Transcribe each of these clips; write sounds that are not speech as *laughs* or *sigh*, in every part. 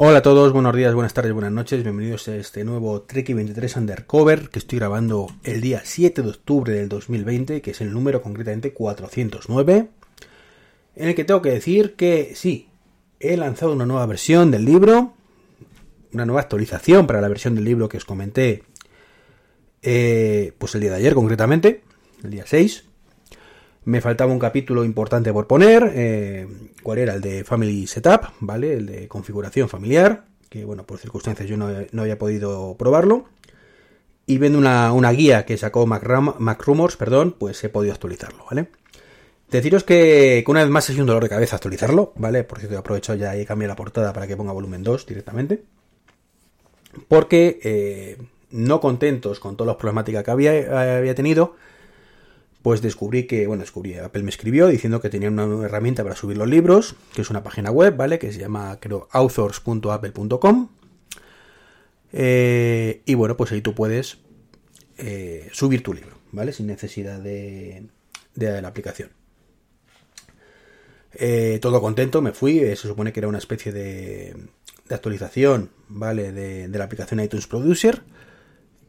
Hola a todos, buenos días, buenas tardes, buenas noches, bienvenidos a este nuevo Trek 23 Undercover que estoy grabando el día 7 de octubre del 2020, que es el número concretamente 409, en el que tengo que decir que sí, he lanzado una nueva versión del libro, una nueva actualización para la versión del libro que os comenté, eh, pues el día de ayer concretamente, el día 6, me faltaba un capítulo importante por poner, eh, cuál era el de Family Setup, ¿vale? El de configuración familiar, que bueno, por circunstancias yo no, había podido probarlo. Y viendo una, guía que sacó MacRumors, perdón, pues he podido actualizarlo, ¿vale? Deciros que, una vez más es un dolor de cabeza actualizarlo, ¿vale? Por cierto, aprovecho ya y he cambiado la portada para que ponga volumen 2 directamente. Porque eh, no contentos con todas las problemáticas que había, había tenido, pues descubrí que, bueno, descubrí, Apple me escribió diciendo que tenía una herramienta para subir los libros, que es una página web, ¿vale? Que se llama, creo, authors.apple.com. Eh, y bueno, pues ahí tú puedes eh, subir tu libro, ¿vale? Sin necesidad de, de la aplicación. Eh, todo contento, me fui, se supone que era una especie de, de actualización, ¿vale? De, de la aplicación iTunes Producer.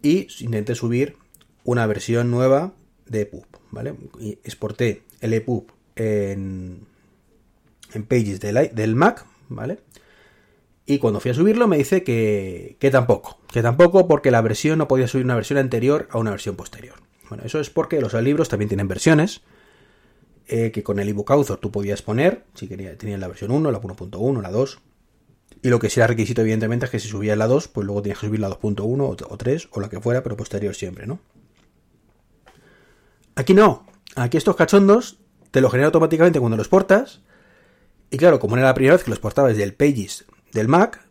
Y intenté subir una versión nueva de EPUB, ¿vale? Exporté el EPUB en, en Pages del, del Mac, ¿vale? Y cuando fui a subirlo me dice que, que tampoco, que tampoco porque la versión no podía subir una versión anterior a una versión posterior. Bueno, eso es porque los libros también tienen versiones, eh, que con el ebook author tú podías poner, si querías, tenías la versión 1, la 1.1, la 2, y lo que sí requisito evidentemente es que si subías la 2, pues luego tenías que subir la 2.1 o 3 o la que fuera, pero posterior siempre, ¿no? Aquí no. Aquí estos cachondos te lo genera automáticamente cuando los portas. Y claro, como era la primera vez que los portaba desde el Pages del Mac,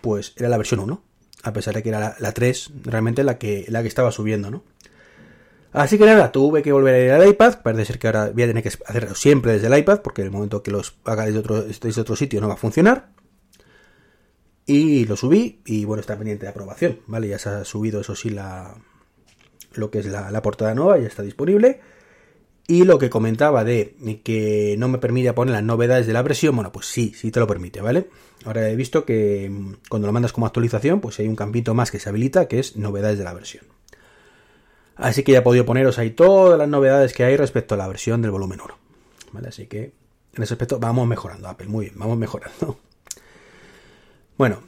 pues era la versión 1. A pesar de que era la, 3 realmente la que, la que estaba subiendo, ¿no? Así que nada, tuve que volver a ir al iPad. Parece ser que ahora voy a tener que hacerlo siempre desde el iPad, porque en el momento que los haga desde otro, desde otro sitio no va a funcionar. Y lo subí, y bueno, está pendiente de aprobación, ¿vale? Ya se ha subido, eso sí, la, lo que es la, portada nueva, ya está disponible. Y lo que comentaba de que no me permite poner las novedades de la versión, bueno, pues sí, sí te lo permite, ¿vale? Ahora he visto que mm, cuando lo mandas como actualización, pues hay un campito más que se habilita, que es novedades de la versión. Así que ya he podido poneros ahí todas las novedades que hay respecto a la versión del volumen 1. ¿Vale? Así que en ese aspecto vamos mejorando, Apple, muy bien, vamos mejorando. *laughs* Bueno,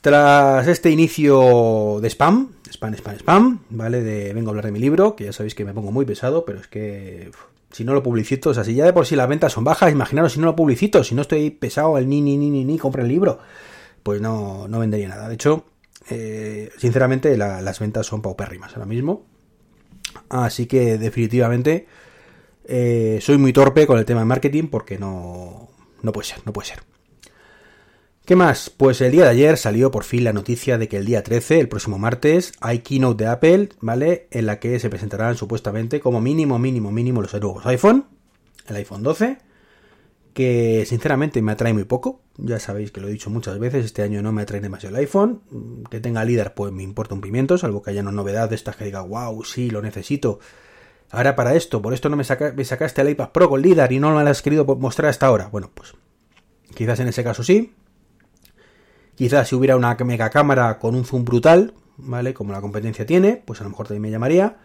tras este inicio de spam, spam, spam, spam, ¿vale? De vengo a hablar de mi libro, que ya sabéis que me pongo muy pesado, pero es que si no lo publicito, o sea, si ya de por sí las ventas son bajas, imaginaros si no lo publicito, si no estoy pesado al ni, ni, ni, ni, ni, compra el libro, pues no, no vendería nada. De hecho, eh, sinceramente, las ventas son paupérrimas ahora mismo. Así que definitivamente eh, soy muy torpe con el tema de marketing porque no, no puede ser, no puede ser. ¿Qué más? Pues el día de ayer salió por fin la noticia de que el día 13, el próximo martes, hay keynote de Apple, ¿vale? En la que se presentarán supuestamente como mínimo, mínimo, mínimo los nuevos iPhone, el iPhone 12, que sinceramente me atrae muy poco. Ya sabéis que lo he dicho muchas veces, este año no me atrae demasiado el iPhone. Que tenga líder, pues me importa un pimiento, salvo que haya una novedad de estas que diga, wow, sí, lo necesito. Ahora para esto, por esto no me, me sacaste el iPad Pro con líder y no me lo has querido mostrar hasta ahora. Bueno, pues quizás en ese caso sí, Quizás si hubiera una mega cámara con un zoom brutal, ¿vale? Como la competencia tiene, pues a lo mejor también me llamaría.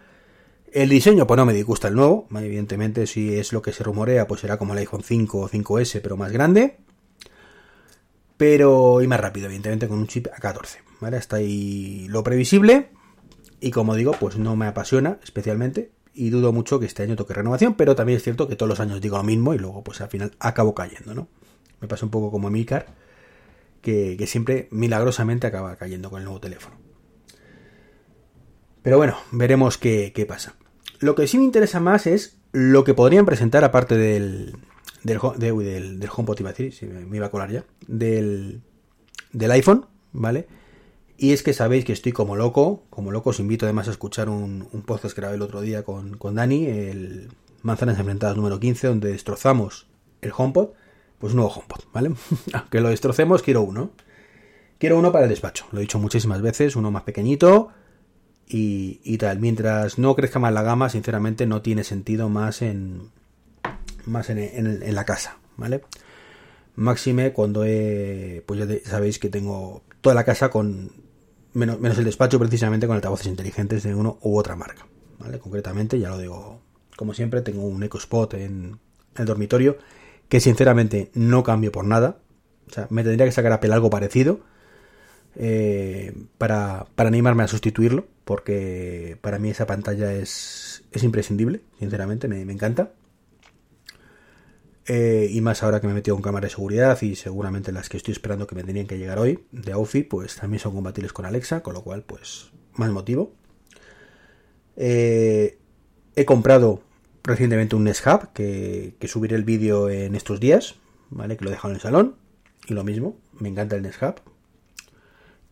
El diseño, pues no me disgusta el nuevo. Evidentemente, si es lo que se rumorea, pues será como el iPhone 5 o 5S, pero más grande. Pero, y más rápido, evidentemente, con un chip A14, ¿vale? Hasta ahí lo previsible. Y como digo, pues no me apasiona especialmente. Y dudo mucho que este año toque renovación, pero también es cierto que todos los años digo lo mismo y luego, pues al final acabo cayendo, ¿no? Me pasa un poco como Milcar que, siempre milagrosamente acaba cayendo con el nuevo teléfono. Pero bueno, veremos qué, pasa. Lo que sí me interesa más es lo que podrían presentar aparte del, del, del, HomePod, iba decir, si me, iba a colar ya, del, del iPhone, ¿vale? Y es que sabéis que estoy como loco, como loco os invito además a escuchar un, un podcast que grabé el otro día con, con Dani, el Manzanas Enfrentadas número 15, donde destrozamos el HomePod pues un nuevo HomePod, ¿vale? *laughs* Aunque lo destrocemos, quiero uno. Quiero uno para el despacho, lo he dicho muchísimas veces, uno más pequeñito y, tal. Mientras no crezca más la gama, sinceramente no tiene sentido más en más en, la casa, ¿vale? Máxime cuando he, pues ya sabéis que tengo toda la casa con, menos, menos el despacho precisamente con altavoces inteligentes de uno u otra marca. ¿vale? Concretamente, ya lo digo, como siempre, tengo un EcoSpot en el dormitorio que sinceramente no cambio por nada. O sea, me tendría que sacar a pel algo parecido eh, para, para, animarme a sustituirlo, porque para mí esa pantalla es, es imprescindible, sinceramente, me, encanta. Eh, y más ahora que me he metido con cámara de seguridad y seguramente las que estoy esperando que me tenían que llegar hoy de Aufy, pues también son compatibles con Alexa, con lo cual, pues, más motivo. Eh, he comprado recientemente un Nest Hub que, que subiré el vídeo en estos días, ¿vale? Que lo he dejado en el salón. Y lo mismo, me encanta el Nest Hub.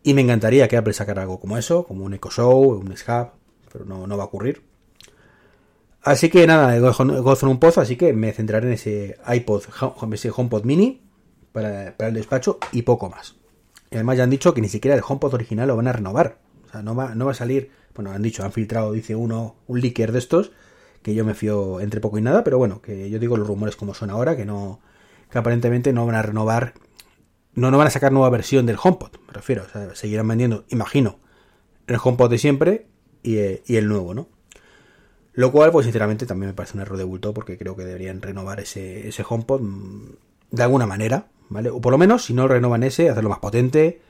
Y me encantaría que Apple sacara algo como eso, como un Echo Show, un Nest Hub, pero no, no va a ocurrir. Así que nada, gozo en un pozo, así que me centraré en ese iPod, ese HomePod mini para, el despacho y poco más. Y además ya han dicho que ni siquiera el HomePod original lo van a renovar. O sea, no va, no va a salir, bueno, han dicho, han filtrado, dice uno, un leaker de estos, que yo me fío entre poco y nada, pero bueno, que yo digo los rumores como son ahora, que no, que aparentemente no van a renovar, no, no van a sacar nueva versión del HomePod, me refiero, o sea, seguirán vendiendo, imagino, el HomePod de siempre y, eh, y el nuevo, ¿no? Lo cual, pues sinceramente, también me parece un error de bulto porque creo que deberían renovar ese, ese HomePod mm, de alguna manera, ¿vale? O por lo menos, si no renovan ese, hacerlo más potente,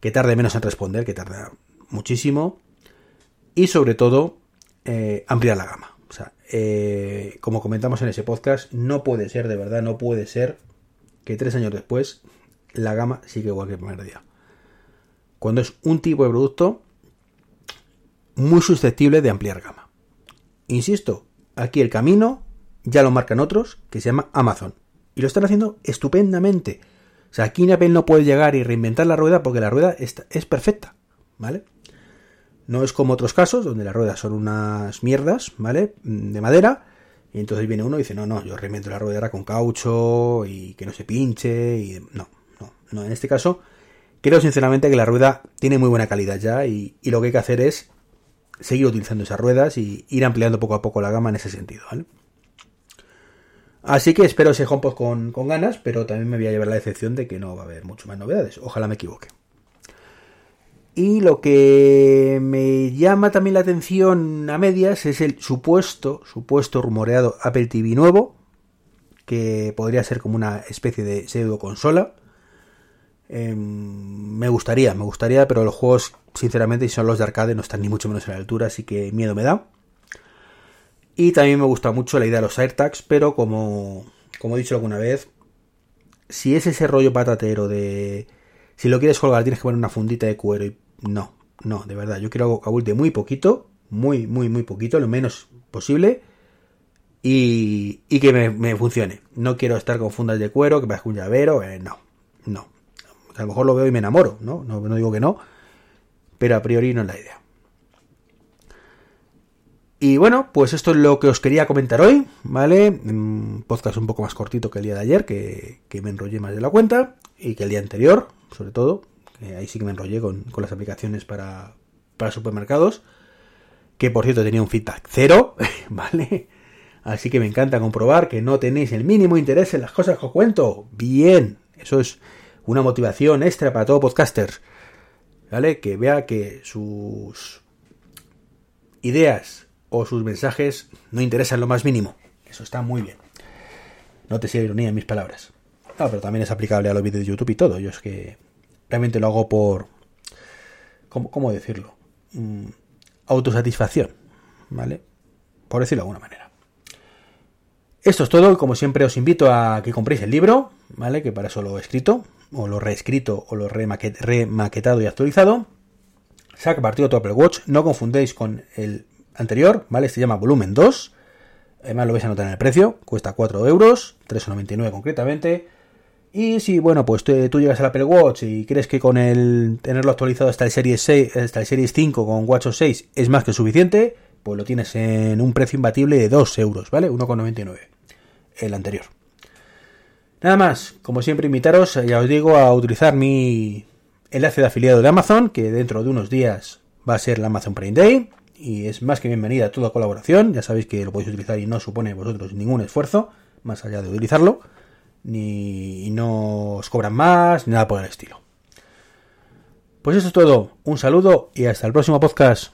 que tarde menos en responder, que tarda muchísimo. Y sobre todo, eh, ampliar la gama. Eh, como comentamos en ese podcast, no puede ser, de verdad, no puede ser que tres años después la gama sigue igual que el primer día. Cuando es un tipo de producto muy susceptible de ampliar gama. Insisto, aquí el camino ya lo marcan otros, que se llama Amazon. Y lo están haciendo estupendamente. O sea, aquí Apple no puede llegar y reinventar la rueda porque la rueda es perfecta, ¿vale? No es como otros casos donde las ruedas son unas mierdas, ¿vale? De madera. Y entonces viene uno y dice, no, no, yo reinvento la rueda con caucho y que no se pinche. Y... No, no, no. En este caso, creo sinceramente que la rueda tiene muy buena calidad ya y, lo que hay que hacer es seguir utilizando esas ruedas y ir ampliando poco a poco la gama en ese sentido, Así que espero ese HomePod con, con ganas, pero también me voy a llevar la decepción de que no va a haber mucho más novedades. Ojalá me equivoque. Y lo que me llama también la atención a medias es el supuesto, supuesto rumoreado Apple TV nuevo, que podría ser como una especie de pseudo consola. Em, me gustaría, me gustaría, pero los juegos, sinceramente, si son los de arcade, no están ni mucho menos a la altura, así que miedo me da. Y también me gusta mucho la idea de los AirTags, pero como, como he dicho alguna vez, si es ese rollo patatero de... Si lo quieres colgar tienes que poner una fundita de cuero y... No, no, de verdad, yo quiero algo que abulte muy poquito, muy, muy, muy poquito, lo menos posible, y, que me, funcione. No quiero estar con fundas de cuero, que parezca un llavero, eh, no, no. A lo mejor lo veo y me enamoro, ¿no? ¿no? digo que no, pero a priori no es la idea. Y bueno, pues esto es lo que os quería comentar hoy, ¿vale? Un podcast un poco más cortito que el día de ayer, que, me enrollé más de la cuenta, y que el día anterior, sobre todo, ahí sí que me enrollé con, las aplicaciones para, para supermercados, que por cierto tenía un feedback cero, *laughs* ¿vale? Así que me encanta comprobar que no tenéis el mínimo interés en las cosas que os cuento. Bien, eso es una motivación extra para todo podcaster, ¿vale? Que vea que sus ideas o sus mensajes no interesan lo más mínimo. Eso está muy bien. No te sea ironía en mis palabras. No, pero también es aplicable a los vídeos de YouTube y todo. Yo es que realmente lo hago por... ¿Cómo, decirlo? Mm, autosatisfacción, ¿vale? Por decirlo de alguna manera. Esto es todo. Como siempre os invito a que compréis el libro, ¿vale? Que para eso lo he escrito o lo reescrito o lo remaquetado y actualizado. Saca partido tu Apple Watch, no confundéis con el anterior, ¿vale? Se llama volumen 2. Además lo vais a notar en el precio, cuesta 4 euros, 3,99 concretamente. Y si, bueno, pues tú, llegas al Apple Watch y crees que con el tenerlo actualizado hasta el Series 6, hasta el Series 5 con WatchOS 6 es más que suficiente, pues lo tienes en un precio imbatible de 2 euros, ¿vale? 1,99 el anterior. Nada más, como siempre, invitaros, ya os digo, a utilizar mi enlace de afiliado de Amazon, que dentro de unos días va a ser la Amazon Prime Day, y es más que bienvenida a toda colaboración, ya sabéis que lo podéis utilizar y no supone vosotros ningún esfuerzo, más allá de utilizarlo, ni no os cobran más, ni nada por el estilo. Pues eso es todo. Un saludo y hasta el próximo podcast.